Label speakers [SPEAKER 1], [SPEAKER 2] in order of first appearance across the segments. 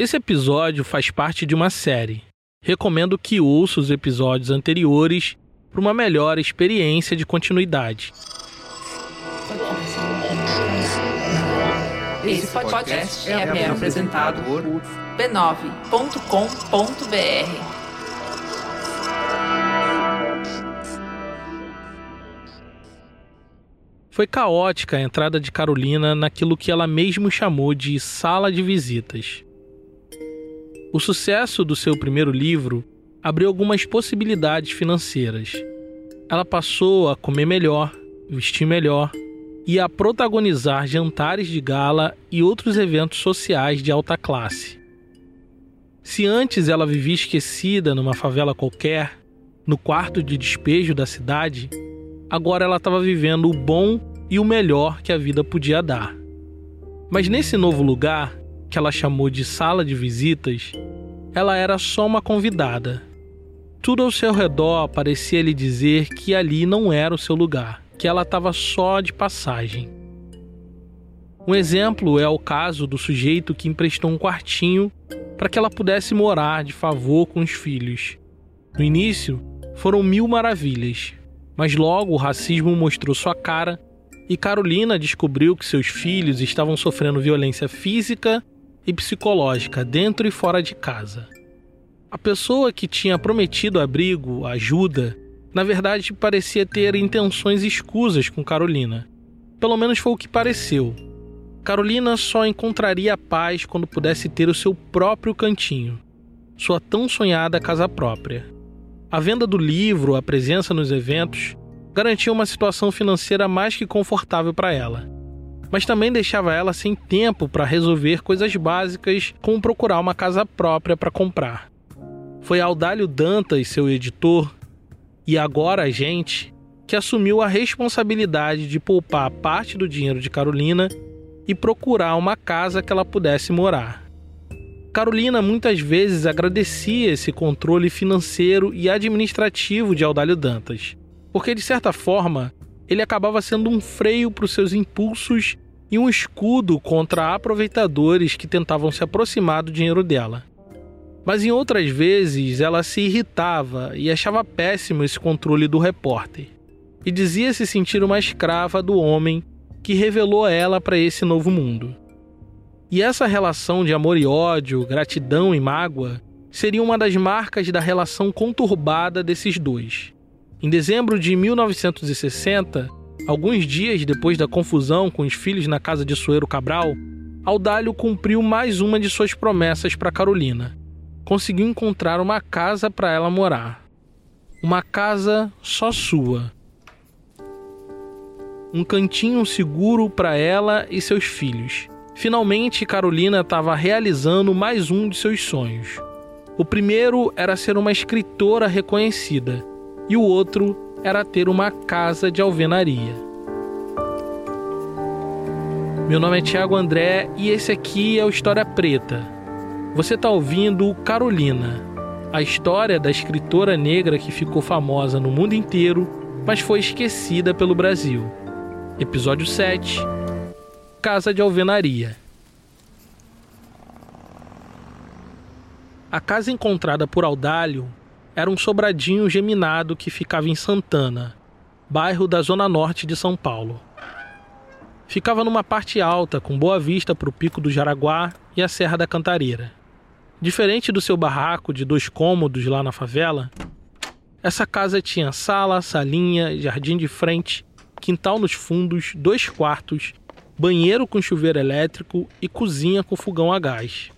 [SPEAKER 1] Esse episódio faz parte de uma série. Recomendo que ouça os episódios anteriores para uma melhor experiência de continuidade.
[SPEAKER 2] Esse podcast é, apresentado por b9.com.br.
[SPEAKER 1] Foi caótica a entrada de Carolina naquilo que ela mesmo chamou de sala de visitas. O sucesso do seu primeiro livro abriu algumas possibilidades financeiras. Ela passou a comer melhor, vestir melhor e a protagonizar jantares de gala e outros eventos sociais de alta classe. Se antes ela vivia esquecida numa favela qualquer, no quarto de despejo da cidade, agora ela estava vivendo o bom e o melhor que a vida podia dar. Mas nesse novo lugar, que ela chamou de sala de visitas, ela era só uma convidada. Tudo ao seu redor parecia lhe dizer que ali não era o seu lugar, que ela estava só de passagem. Um exemplo é o caso do sujeito que emprestou um quartinho para que ela pudesse morar de favor com os filhos. No início, foram mil maravilhas, mas logo o racismo mostrou sua cara e Carolina descobriu que seus filhos estavam sofrendo violência física e psicológica dentro e fora de casa. A pessoa que tinha prometido abrigo, ajuda, na verdade parecia ter intenções escusas com Carolina. Pelo menos foi o que pareceu. Carolina só encontraria paz quando pudesse ter o seu próprio cantinho, sua tão sonhada casa própria. A venda do livro, a presença nos eventos, garantia uma situação financeira mais que confortável para ela. Mas também deixava ela sem tempo para resolver coisas básicas, como procurar uma casa própria para comprar. Foi Aldalho Dantas, seu editor, e agora a gente, que assumiu a responsabilidade de poupar parte do dinheiro de Carolina e procurar uma casa que ela pudesse morar. Carolina muitas vezes agradecia esse controle financeiro e administrativo de Audálio Dantas, porque de certa forma ele acabava sendo um freio para os seus impulsos e um escudo contra aproveitadores que tentavam se aproximar do dinheiro dela. Mas em outras vezes ela se irritava e achava péssimo esse controle do repórter, e dizia se sentir uma escrava do homem que revelou ela para esse novo mundo. E essa relação de amor e ódio, gratidão e mágoa, seria uma das marcas da relação conturbada desses dois. Em dezembro de 1960, alguns dias depois da confusão com os filhos na casa de Soeiro Cabral, Audálio cumpriu mais uma de suas promessas para Carolina. Conseguiu encontrar uma casa para ela morar. Uma casa só sua. Um cantinho seguro para ela e seus filhos Finalmente, Carolina estava realizando mais um de seus sonhos. O primeiro era ser uma escritora reconhecida, e o outro era ter uma casa de alvenaria. Meu nome é Tiago André e esse aqui é o História Preta. Você está ouvindo Carolina, a história da escritora negra que ficou famosa no mundo inteiro, mas foi esquecida pelo Brasil. Episódio 7 casa de alvenaria. A casa encontrada por Audálio era um sobradinho geminado que ficava em Santana, bairro da zona norte de São Paulo. Ficava numa parte alta, com boa vista para o Pico do Jaraguá e a Serra da Cantareira. Diferente do seu barraco de dois cômodos lá na favela, essa casa tinha sala, salinha, jardim de frente, quintal nos fundos, dois quartos banheiro com chuveiro elétrico e cozinha com fogão a gás.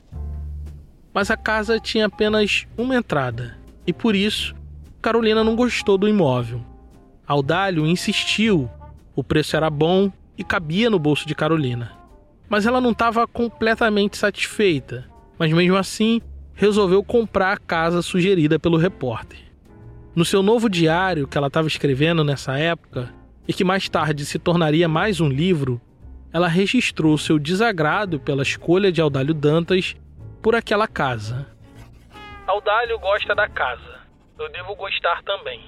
[SPEAKER 1] Mas a casa tinha apenas uma entrada e por isso Carolina não gostou do imóvel. Audálio insistiu, o preço era bom e cabia no bolso de Carolina. Mas ela não estava completamente satisfeita, mas mesmo assim resolveu comprar a casa sugerida pelo repórter. No seu novo diário que ela estava escrevendo nessa época, e que mais tarde se tornaria mais um livro, ela registrou seu desagrado pela escolha de Audálio Dantas por aquela casa. Audálio gosta da casa. Eu devo gostar também.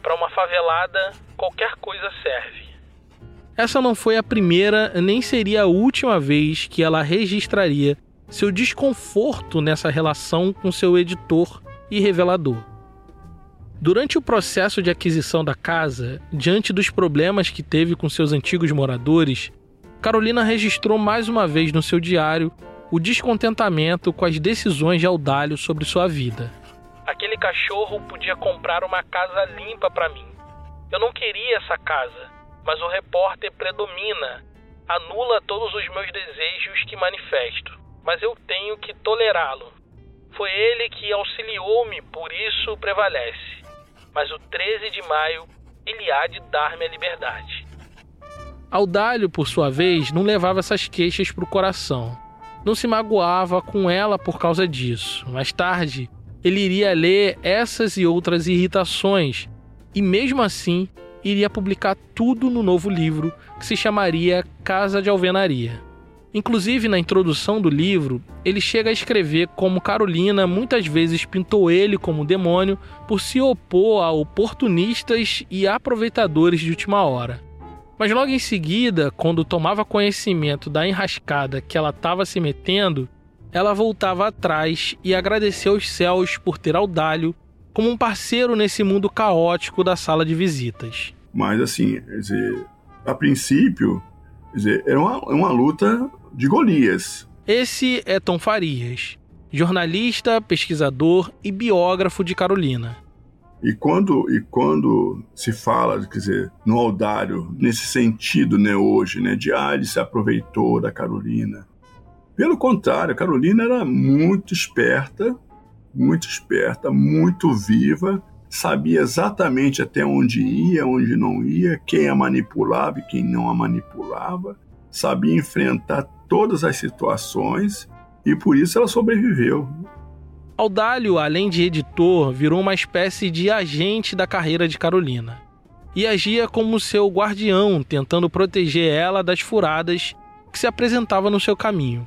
[SPEAKER 1] Para uma favelada, qualquer coisa serve. Essa não foi a primeira nem seria a última vez que ela registraria seu desconforto nessa relação com seu editor e revelador. Durante o processo de aquisição da casa, diante dos problemas que teve com seus antigos moradores, Carolina registrou mais uma vez no seu diário o descontentamento com as decisões de Audálio sobre sua vida. Aquele cachorro podia comprar uma casa limpa para mim. Eu não queria essa casa, mas o repórter predomina, anula todos os meus desejos que manifesto, mas eu tenho que tolerá-lo. Foi ele que auxiliou-me, por isso prevalece. Mas o 13 de maio ele há de dar-me a liberdade. Audálio, por sua vez, não levava essas queixas para o coração. Não se magoava com ela por causa disso. Mais tarde, ele iria ler essas e outras irritações e, mesmo assim, iria publicar tudo no novo livro que se chamaria Casa de Alvenaria. Inclusive, na introdução do livro, ele chega a escrever como Carolina muitas vezes pintou ele como demônio por se opor a oportunistas e aproveitadores de última hora. Mas logo em seguida, quando tomava conhecimento da enrascada que ela estava se metendo, ela voltava atrás e agradeceu aos céus por ter Audálio como um parceiro nesse mundo caótico da sala de visitas.
[SPEAKER 3] Mas assim, dizer, a princípio, dizer, era uma, uma luta de Golias.
[SPEAKER 1] Esse é Tom Farias, jornalista, pesquisador e biógrafo de Carolina.
[SPEAKER 3] E quando, e quando se fala, quer dizer, no Aldário, nesse sentido, né, hoje, né, de ah, ele se aproveitou da Carolina. Pelo contrário, a Carolina era muito esperta, muito esperta, muito viva, sabia exatamente até onde ia, onde não ia, quem a manipulava e quem não a manipulava, sabia enfrentar todas as situações e por isso ela sobreviveu.
[SPEAKER 1] Audálio, além de editor, virou uma espécie de agente da carreira de Carolina e agia como seu guardião, tentando proteger ela das furadas que se apresentavam no seu caminho.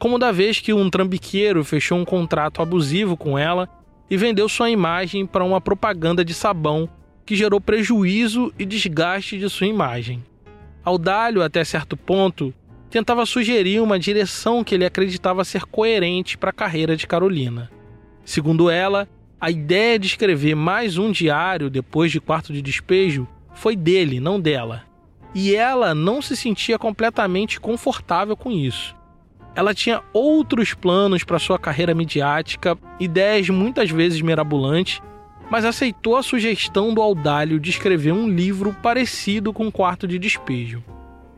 [SPEAKER 1] Como da vez que um trambiqueiro fechou um contrato abusivo com ela e vendeu sua imagem para uma propaganda de sabão que gerou prejuízo e desgaste de sua imagem. Audálio, até certo ponto, tentava sugerir uma direção que ele acreditava ser coerente para a carreira de Carolina. Segundo ela, a ideia de escrever mais um diário depois de Quarto de Despejo foi dele, não dela. E ela não se sentia completamente confortável com isso. Ela tinha outros planos para sua carreira midiática, ideias muitas vezes mirabolantes, mas aceitou a sugestão do Audálio de escrever um livro parecido com Quarto de Despejo.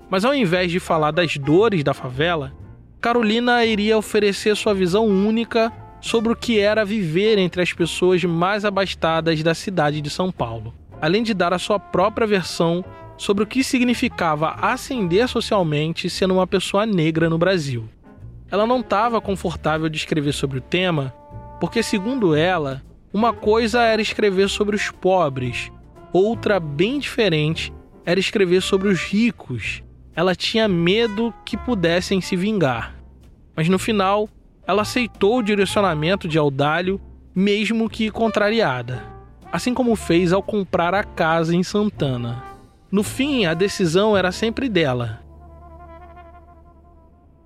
[SPEAKER 1] Mas ao invés de falar das dores da favela, Carolina iria oferecer sua visão única sobre o que era viver entre as pessoas mais abastadas da cidade de São Paulo, além de dar a sua própria versão sobre o que significava ascender socialmente sendo uma pessoa negra no Brasil. Ela não estava confortável de escrever sobre o tema, porque, segundo ela, uma coisa era escrever sobre os pobres, outra, bem diferente, era escrever sobre os ricos. Ela tinha medo que pudessem se vingar. Mas no final, ela aceitou o direcionamento de Audálio, mesmo que contrariada, assim como fez ao comprar a casa em Santana. No fim, a decisão era sempre dela,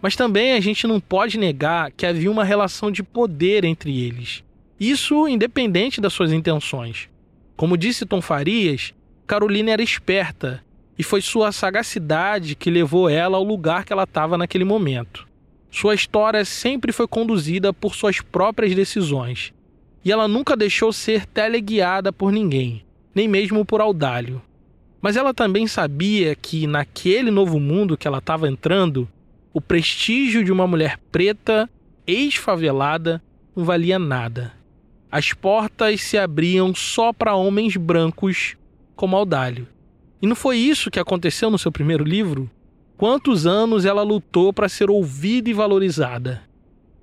[SPEAKER 1] mas também a gente não pode negar que havia uma relação de poder entre eles. Isso independente das suas intenções. Como disse Tom Farias, Carolina era esperta e foi sua sagacidade que levou ela ao lugar que ela estava naquele momento. Sua história sempre foi conduzida por suas próprias decisões e ela nunca deixou ser teleguiada por ninguém, nem mesmo por Audálio. Mas ela também sabia que naquele novo mundo que ela estava entrando, o prestígio de uma mulher preta, ex-favelada, não valia nada. As portas se abriam só para homens brancos como Audálio. E não foi isso que aconteceu no seu primeiro livro? Quantos anos ela lutou para ser ouvida e valorizada?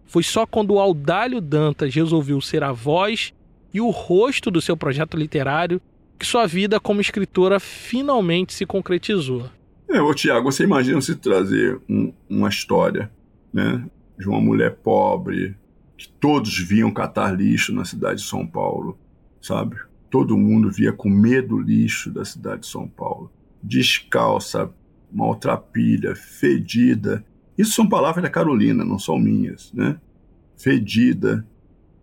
[SPEAKER 1] Foi só quando o Audálio Dantas resolveu ser a voz e o rosto do seu projeto literário que sua vida como escritora finalmente se concretizou.
[SPEAKER 3] É, ô Tiago, você imagina se trazer um, uma história, né, de uma mulher pobre, que todos viam catar lixo na cidade de São Paulo, sabe? Todo mundo via com medo lixo da cidade de São Paulo. Descalça, maltrapilha, fedida, Isso são palavras da Carolina, não são minhas, né? Fedida.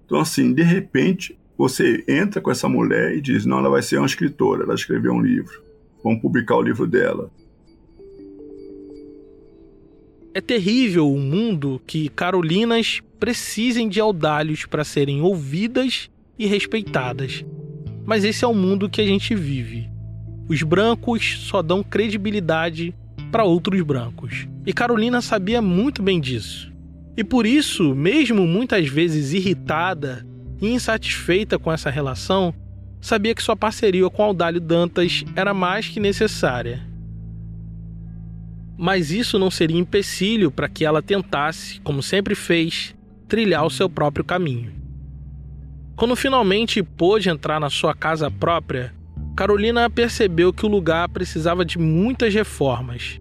[SPEAKER 3] Então, assim, de repente, você entra com essa mulher e diz: não, ela vai ser uma escritora, ela escreveu um livro, vamos publicar o livro dela.
[SPEAKER 1] É terrível o mundo que Carolinas precisem de audalhos para serem ouvidas e respeitadas. Mas esse é o mundo que a gente vive. Os brancos só dão credibilidade para outros brancos. E Carolina sabia muito bem disso. E por isso, mesmo muitas vezes irritada e insatisfeita com essa relação, sabia que sua parceria com Audálio Dantas era mais que necessária. Mas isso não seria empecilho para que ela tentasse, como sempre fez, trilhar o seu próprio caminho. Quando finalmente pôde entrar na sua casa própria, Carolina percebeu que o lugar precisava de muitas reformas.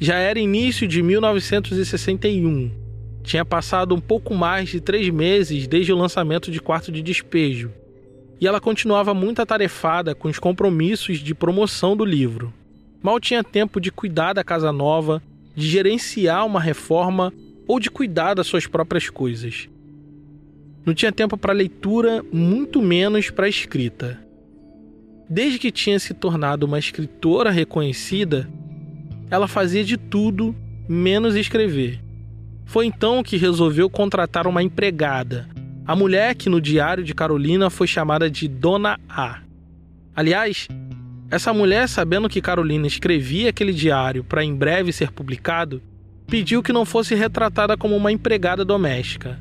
[SPEAKER 1] Já era início de 1961. Tinha passado um pouco mais de três meses desde o lançamento de Quarto de Despejo, e ela continuava muito atarefada com os compromissos de promoção do livro. Mal tinha tempo de cuidar da casa nova, de gerenciar uma reforma ou de cuidar das suas próprias coisas. Não tinha tempo para leitura, muito menos para escrita. Desde que tinha se tornado uma escritora reconhecida, ela fazia de tudo menos escrever. Foi então que resolveu contratar uma empregada, a mulher que no diário de Carolina foi chamada de Dona A. Aliás, essa mulher, sabendo que Carolina escrevia aquele diário para em breve ser publicado, pediu que não fosse retratada como uma empregada doméstica.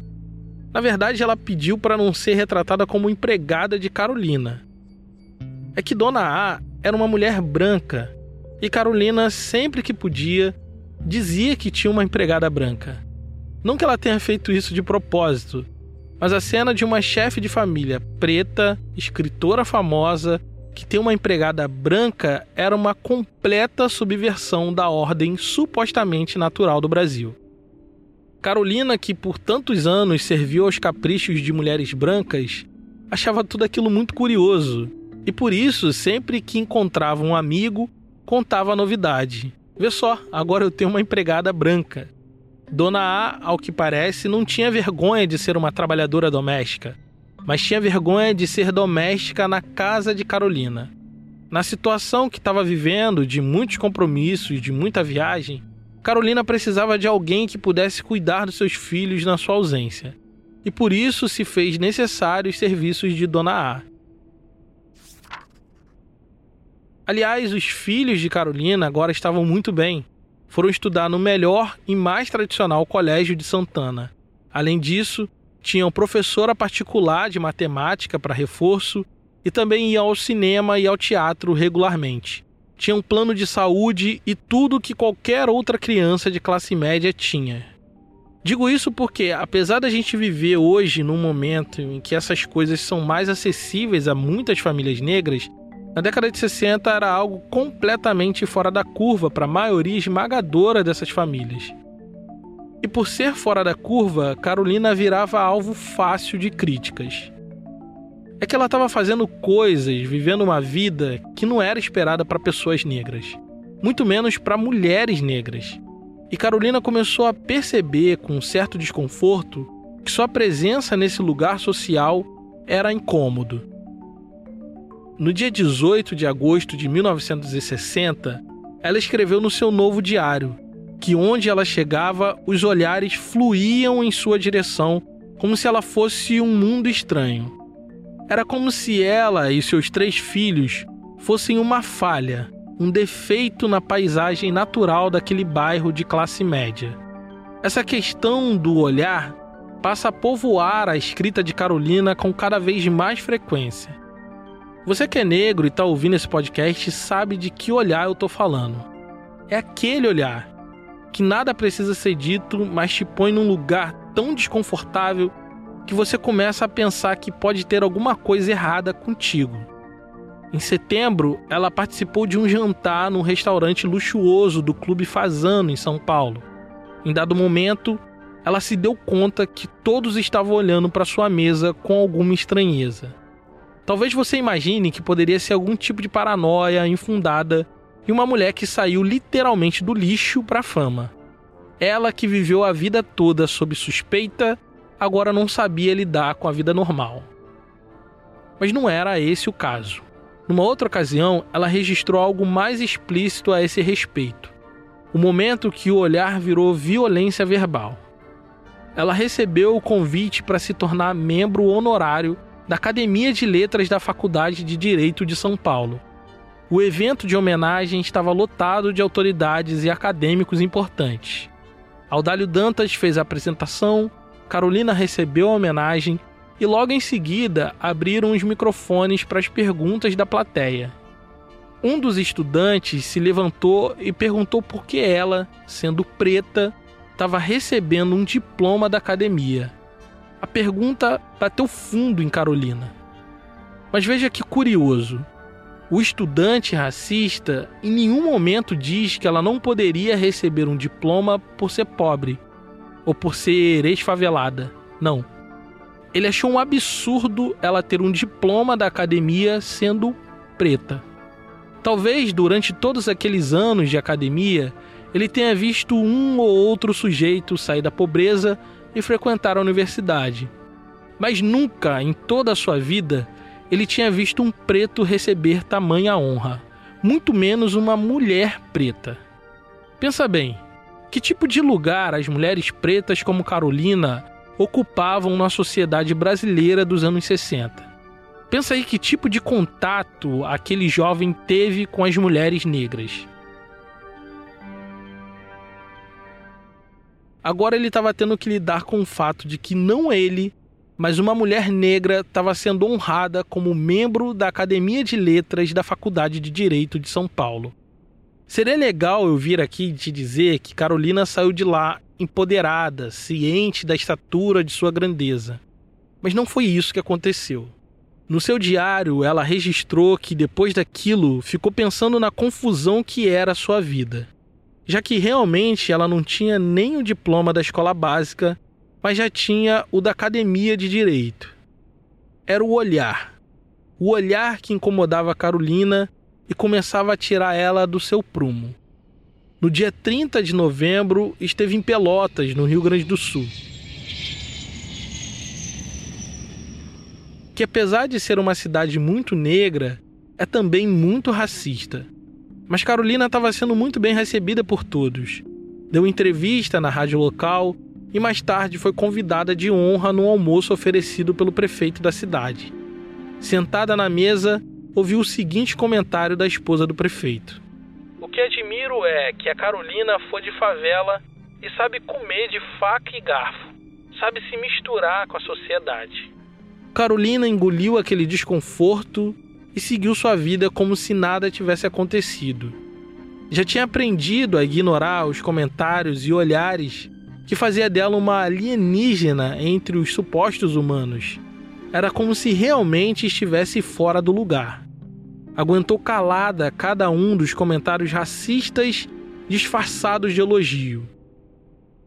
[SPEAKER 1] Na verdade, ela pediu para não ser retratada como empregada de Carolina. É que Dona A era uma mulher branca e Carolina, sempre que podia, dizia que tinha uma empregada branca. Não que ela tenha feito isso de propósito, mas a cena de uma chefe de família preta, escritora famosa, que tem uma empregada branca era uma completa subversão da ordem supostamente natural do Brasil. Carolina, que por tantos anos serviu aos caprichos de mulheres brancas, achava tudo aquilo muito curioso e por isso, sempre que encontrava um amigo, contava a novidade. Vê só, agora eu tenho uma empregada branca. Dona A, ao que parece, não tinha vergonha de ser uma trabalhadora doméstica, mas tinha vergonha de ser doméstica na casa de Carolina. Na situação que estava vivendo, de muitos compromissos, de muita viagem, Carolina precisava de alguém que pudesse cuidar dos seus filhos na sua ausência. E por isso se fez necessário os serviços de Dona A. Aliás, os filhos de Carolina agora estavam muito bem. Foram estudar no melhor e mais tradicional colégio de Santana. Além disso, tinham professora particular de matemática para reforço e também iam ao cinema e ao teatro regularmente tinha um plano de saúde e tudo que qualquer outra criança de classe média tinha. Digo isso porque, apesar da gente viver hoje num momento em que essas coisas são mais acessíveis a muitas famílias negras, na década de 60 era algo completamente fora da curva para a maioria esmagadora dessas famílias. E por ser fora da curva, Carolina virava alvo fácil de críticas é que ela estava fazendo coisas, vivendo uma vida que não era esperada para pessoas negras, muito menos para mulheres negras. E Carolina começou a perceber com um certo desconforto que sua presença nesse lugar social era incômodo. No dia 18 de agosto de 1960, ela escreveu no seu novo diário que onde ela chegava, os olhares fluíam em sua direção como se ela fosse um mundo estranho. Era como se ela e seus três filhos fossem uma falha, um defeito na paisagem natural daquele bairro de classe média. Essa questão do olhar passa a povoar a escrita de Carolina com cada vez mais frequência. Você que é negro e está ouvindo esse podcast sabe de que olhar eu estou falando. É aquele olhar que nada precisa ser dito, mas te põe num lugar tão desconfortável que você começa a pensar que pode ter alguma coisa errada contigo. Em setembro, ela participou de um jantar num restaurante luxuoso do Clube Fazano, em São Paulo. Em dado momento, ela se deu conta que todos estavam olhando para sua mesa com alguma estranheza. Talvez você imagine que poderia ser algum tipo de paranoia infundada e uma mulher que saiu literalmente do lixo para a fama. Ela que viveu a vida toda sob suspeita, agora não sabia lidar com a vida normal. Mas não era esse o caso. Numa outra ocasião, ela registrou algo mais explícito a esse respeito. O momento que o olhar virou violência verbal. Ela recebeu o convite para se tornar membro honorário da Academia de Letras da Faculdade de Direito de São Paulo. O evento de homenagem estava lotado de autoridades e acadêmicos importantes. Audálio Dantas fez a apresentação, Carolina recebeu a homenagem e logo em seguida abriram os microfones para as perguntas da plateia. Um dos estudantes se levantou e perguntou por que ela, sendo preta, estava recebendo um diploma da academia. A pergunta bateu fundo em Carolina. Mas veja que curioso. O estudante racista em nenhum momento diz que ela não poderia receber um diploma por ser pobre ou por ser ex-favelada. Não. Ele achou um absurdo ela ter um diploma da academia sendo preta. Talvez durante todos aqueles anos de academia ele tenha visto um ou outro sujeito sair da pobreza e frequentar a universidade. Mas nunca em toda a sua vida ele tinha visto um preto receber tamanha honra, muito menos uma mulher preta. Pensa bem, que tipo de lugar as mulheres pretas como Carolina ocupavam na sociedade brasileira dos anos 60? Pensa aí que tipo de contato aquele jovem teve com as mulheres negras. Agora ele estava tendo que lidar com o fato de que não ele, mas uma mulher negra estava sendo honrada como membro da Academia de Letras da Faculdade de Direito de São Paulo. Seria legal eu vir aqui te dizer que Carolina saiu de lá empoderada, ciente da estatura de sua grandeza. Mas não foi isso que aconteceu. No seu diário, ela registrou que depois daquilo ficou pensando na confusão que era a sua vida já que realmente ela não tinha nem o diploma da escola básica, mas já tinha o da academia de direito. Era o olhar. O olhar que incomodava Carolina e começava a tirar ela do seu prumo. No dia 30 de novembro, esteve em Pelotas, no Rio Grande do Sul. Que apesar de ser uma cidade muito negra, é também muito racista. Mas Carolina estava sendo muito bem recebida por todos. Deu entrevista na rádio local e mais tarde foi convidada de honra no almoço oferecido pelo prefeito da cidade. Sentada na mesa, ouviu o seguinte comentário da esposa do prefeito: O que admiro é que a Carolina foi de favela e sabe comer de faca e garfo, sabe se misturar com a sociedade. Carolina engoliu aquele desconforto e seguiu sua vida como se nada tivesse acontecido. Já tinha aprendido a ignorar os comentários e olhares que fazia dela uma alienígena entre os supostos humanos. Era como se realmente estivesse fora do lugar. Aguentou calada cada um dos comentários racistas disfarçados de elogio.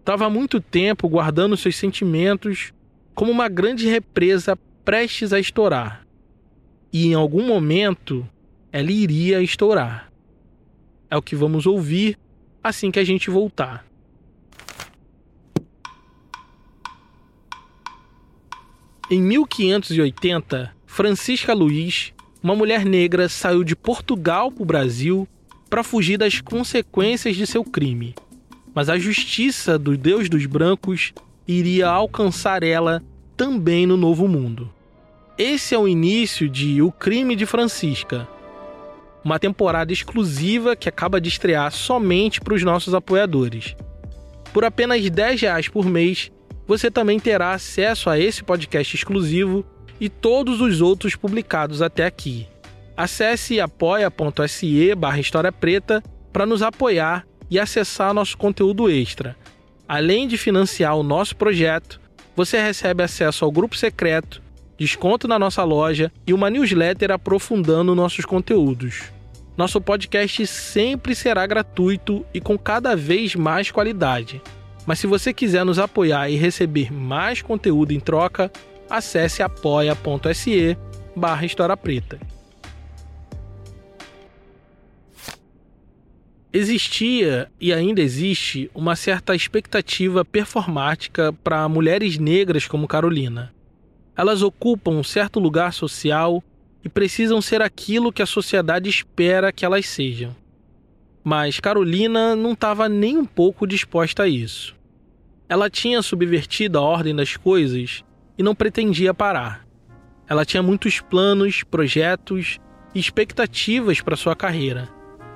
[SPEAKER 1] Estava há muito tempo guardando seus sentimentos como uma grande represa prestes a estourar e em algum momento ela iria estourar. É o que vamos ouvir assim que a gente voltar. Em 1580, Francisca Luiz, uma mulher negra, saiu de Portugal para o Brasil para fugir das consequências de seu crime. Mas a justiça do Deus dos Brancos iria alcançar ela também no Novo Mundo. Esse é o início de O Crime de Francisca, uma temporada exclusiva que acaba de estrear somente para os nossos apoiadores. Por apenas 10 reais por mês, você também terá acesso a esse podcast exclusivo e todos os outros publicados até aqui. Acesse apoia.se barra História Preta para nos apoiar e acessar nosso conteúdo extra. Além de financiar o nosso projeto, você recebe acesso ao grupo secreto desconto na nossa loja e uma newsletter aprofundando nossos conteúdos. Nosso podcast sempre será gratuito e com cada vez mais qualidade. Mas se você quiser nos apoiar e receber mais conteúdo em troca, acesse apoia.se barra História Preta. Existia e ainda existe uma certa expectativa performática para mulheres negras como Carolina. Elas ocupam um certo lugar social e precisam ser aquilo que a sociedade espera que elas sejam. Mas Carolina não estava nem um pouco disposta a isso. Ela tinha subvertido a ordem das coisas e não pretendia parar. Ela tinha muitos planos, projetos e expectativas para sua carreira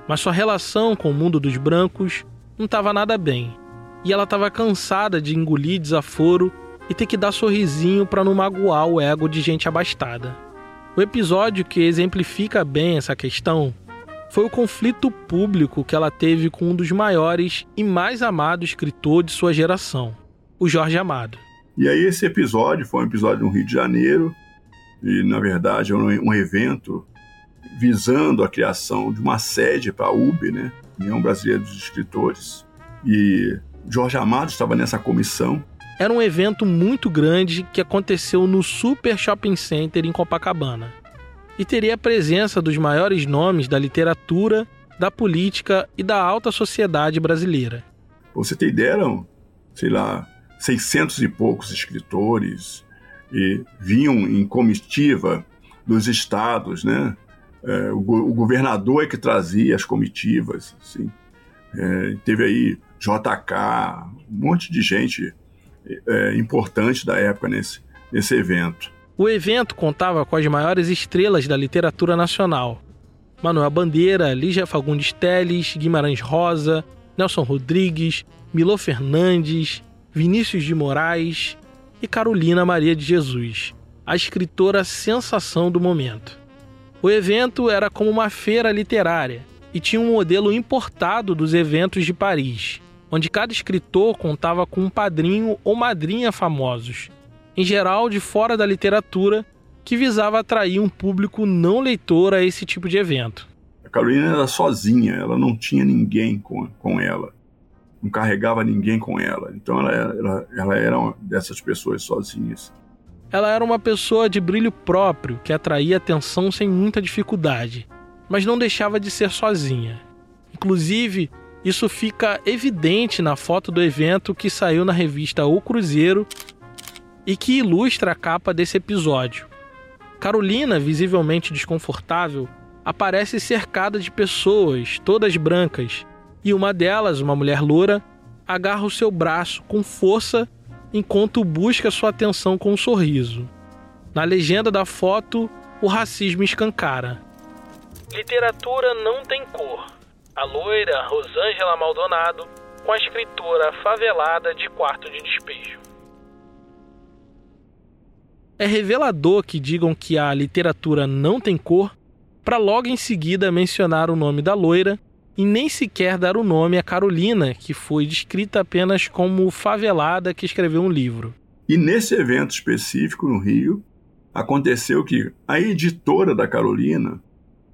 [SPEAKER 1] mas sua relação com o mundo dos brancos não estava nada bem. E ela estava cansada de engolir desaforo e ter que dar sorrisinho para não magoar o ego de gente abastada. O episódio que exemplifica bem essa questão foi o conflito público que ela teve com um dos maiores e mais amados escritor de sua geração, o Jorge Amado.
[SPEAKER 3] E aí esse episódio foi um episódio no Rio de Janeiro, e na verdade é um evento visando a criação de uma sede para a UB, né? União Brasileira dos Escritores. E Jorge Amado estava nessa comissão.
[SPEAKER 1] Era um evento muito grande que aconteceu no Super Shopping Center em Copacabana. E teria a presença dos maiores nomes da literatura, da política e da alta sociedade brasileira.
[SPEAKER 3] você tem ideia, eram, sei lá, 600 e poucos escritores e vinham em comitiva dos estados, né? É, o, o, governador é que trazia as comitivas, assim. É, teve aí JK, um monte de gente é, importante da época nesse, nesse evento.
[SPEAKER 1] O evento contava com as maiores estrelas da literatura nacional. Manuel Bandeira, Lígia Fagundes Teles, Guimarães Rosa, Nelson Rodrigues, Milô Fernandes, Vinícius de Moraes e Carolina Maria de Jesus, a escritora sensação do momento. O evento era como uma feira literária e tinha um modelo importado dos eventos de Paris, onde cada escritor contava com um padrinho ou madrinha famosos, em geral de fora da literatura, que visava atrair um público não leitor a esse tipo de evento.
[SPEAKER 3] A Carolina era sozinha, ela não tinha ninguém com, com ela, não carregava ninguém com ela, então ela, ela, ela era uma dessas pessoas sozinhas.
[SPEAKER 1] Ela era uma pessoa de brilho próprio que atraía atenção sem muita dificuldade, mas não deixava de ser sozinha. Inclusive, isso fica evidente na foto do evento que saiu na revista O Cruzeiro e que ilustra a capa desse episódio. Carolina, visivelmente desconfortável, aparece cercada de pessoas, todas brancas, e uma delas, uma mulher loura, agarra o seu braço com força enquanto busca sua atenção com um sorriso. Na legenda da foto, o racismo escancara. Literatura não tem cor. A loira Rosângela Maldonado com a escritora favelada de quarto de despejo. É revelador que digam que a literatura não tem cor, para logo em seguida mencionar o nome da loira e nem sequer dar o nome a Carolina, que foi descrita apenas como favelada que escreveu um livro.
[SPEAKER 3] E nesse evento específico no Rio, aconteceu que a editora da Carolina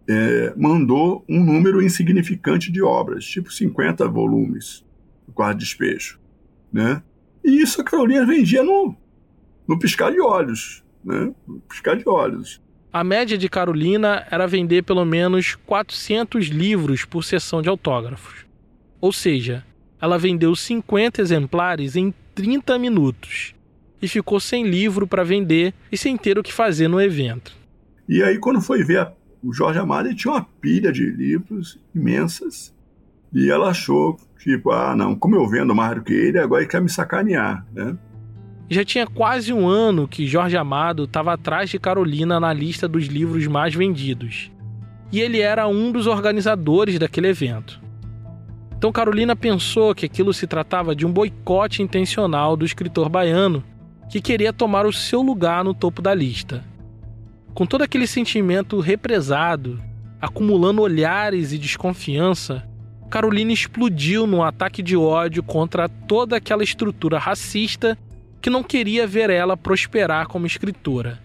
[SPEAKER 3] é, mandou um número insignificante de obras, tipo 50 volumes, do quarto despejo. Né? E isso a Carolina vendia no, no piscar de olhos. Né? No piscar de olhos.
[SPEAKER 1] A média de Carolina era vender pelo menos 400 livros por sessão de autógrafos. Ou seja, ela vendeu 50 exemplares em 30 minutos e ficou sem livro para vender e sem ter o que fazer no evento.
[SPEAKER 3] E aí, quando foi ver o Jorge Amado, tinha uma pilha de livros imensas e ela achou, tipo, ah, não, como eu vendo mais do que ele, agora ele quer me sacanear, né?
[SPEAKER 1] Já tinha quase um ano que Jorge Amado estava atrás de Carolina na lista dos livros mais vendidos. E ele era um dos organizadores daquele evento. Então Carolina pensou que aquilo se tratava de um boicote intencional do escritor baiano que queria tomar o seu lugar no topo da lista. Com todo aquele sentimento represado, acumulando olhares e desconfiança, Carolina explodiu num ataque de ódio contra toda aquela estrutura racista que não queria ver ela prosperar como escritora.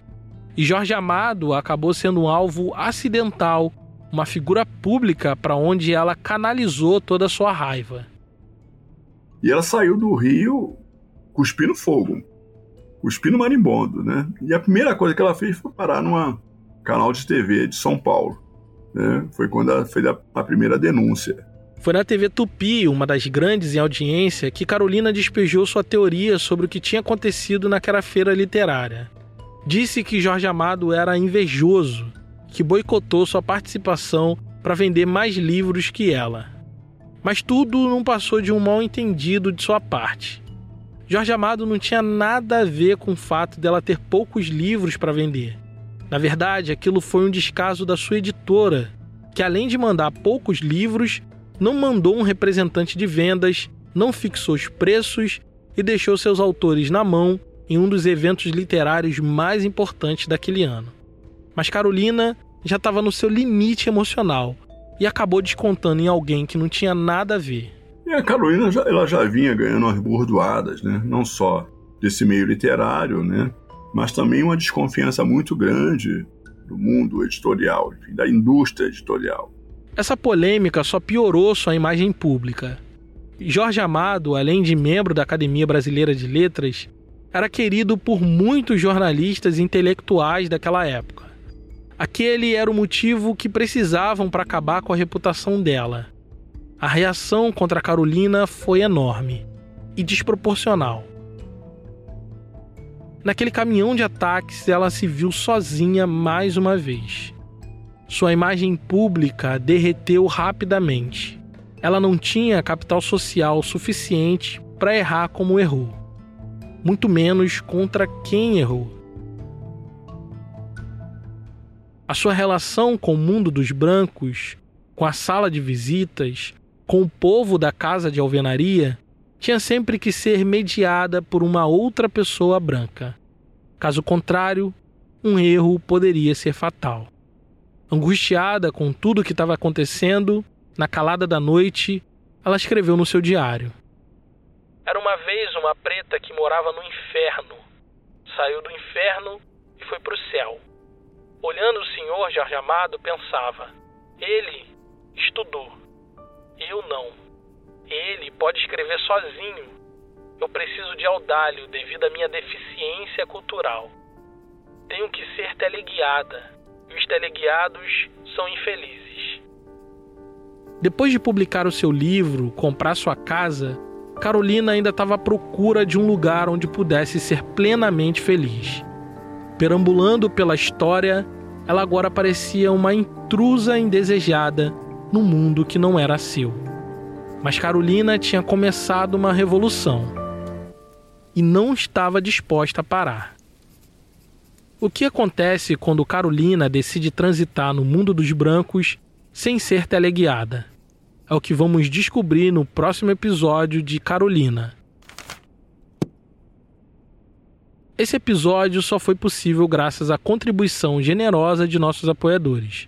[SPEAKER 1] E Jorge Amado acabou sendo um alvo acidental, uma figura pública para onde ela canalizou toda a sua raiva.
[SPEAKER 3] E ela saiu do Rio cuspindo fogo, cuspindo marimbondo, né? E a primeira coisa que ela fez foi parar numa canal de TV de São Paulo. Né? Foi quando ela fez a, a primeira denúncia.
[SPEAKER 1] Foi na TV Tupi, uma das grandes em audiência, que Carolina despejou sua teoria sobre o que tinha acontecido naquela feira literária. Disse que Jorge Amado era invejoso, que boicotou sua participação para vender mais livros que ela. Mas tudo não passou de um mal entendido de sua parte. Jorge Amado não tinha nada a ver com o fato dela ter poucos livros para vender. Na verdade, aquilo foi um descaso da sua editora, que além de mandar poucos livros, não mandou um representante de vendas, não fixou os preços e deixou seus autores na mão em um dos eventos literários mais importantes daquele ano. Mas Carolina já estava no seu limite emocional e acabou descontando em alguém que não tinha nada a ver.
[SPEAKER 3] E a Carolina já, ela já vinha ganhando umas bordoadas, né? não só desse meio literário, né? mas também uma desconfiança muito grande do mundo editorial, enfim, da indústria editorial.
[SPEAKER 1] Essa polêmica só piorou sua imagem pública. Jorge Amado, além de membro da Academia Brasileira de Letras, era querido por muitos jornalistas e intelectuais daquela época. Aquele era o motivo que precisavam para acabar com a reputação dela. A reação contra Carolina foi enorme e desproporcional. Naquele caminhão de ataques, ela se viu sozinha mais uma vez. Sua imagem pública derreteu rapidamente. Ela não tinha capital social suficiente para errar como errou, muito menos contra quem errou. A sua relação com o mundo dos brancos, com a sala de visitas, com o povo da casa de alvenaria, tinha sempre que ser mediada por uma outra pessoa branca. Caso contrário, um erro poderia ser fatal. Angustiada com tudo o que estava acontecendo, na calada da noite, ela escreveu no seu diário: Era uma vez uma preta que morava no inferno. Saiu do inferno e foi para o céu. Olhando o senhor Jorge Amado, pensava: ele estudou. Eu não. Ele pode escrever sozinho. Eu preciso de audálio devido à minha deficiência cultural. Tenho que ser teleguiada e os teleguiados são infelizes. Depois de publicar o seu livro, comprar sua casa, Carolina ainda estava à procura de um lugar onde pudesse ser plenamente feliz. Perambulando pela história, ela agora parecia uma intrusa indesejada num mundo que não era seu. Mas Carolina tinha começado uma revolução e não estava disposta a parar. O que acontece quando Carolina decide transitar no mundo dos brancos sem ser teleguiada? É o que vamos descobrir no próximo episódio de Carolina. Esse episódio só foi possível graças à contribuição generosa de nossos apoiadores.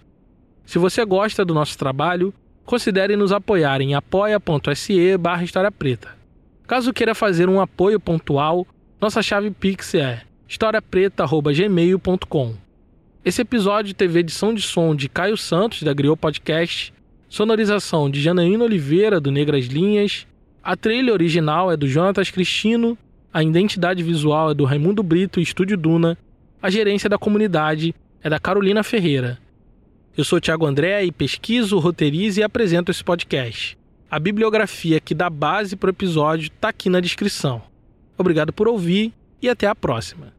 [SPEAKER 1] Se você gosta do nosso trabalho, considere nos apoiar em apoia.se barra História Preta. Caso queira fazer um apoio pontual, nossa chave Pix é historiapreta.gmail.com. Esse episódio teve edição de som de Caio Santos, da Griot Podcast, sonorização de Janaína Oliveira, do Negras Linhas, a trilha original é do Jonatas Cristino, a identidade visual é do Raimundo Brito e Estúdio Duna, a gerência da comunidade é da Carolina Ferreira. Eu sou Thiago André e pesquiso, roteirizo e apresento esse podcast. A bibliografia que dá base para o episódio está aqui na descrição. Obrigado por ouvir e até a próxima.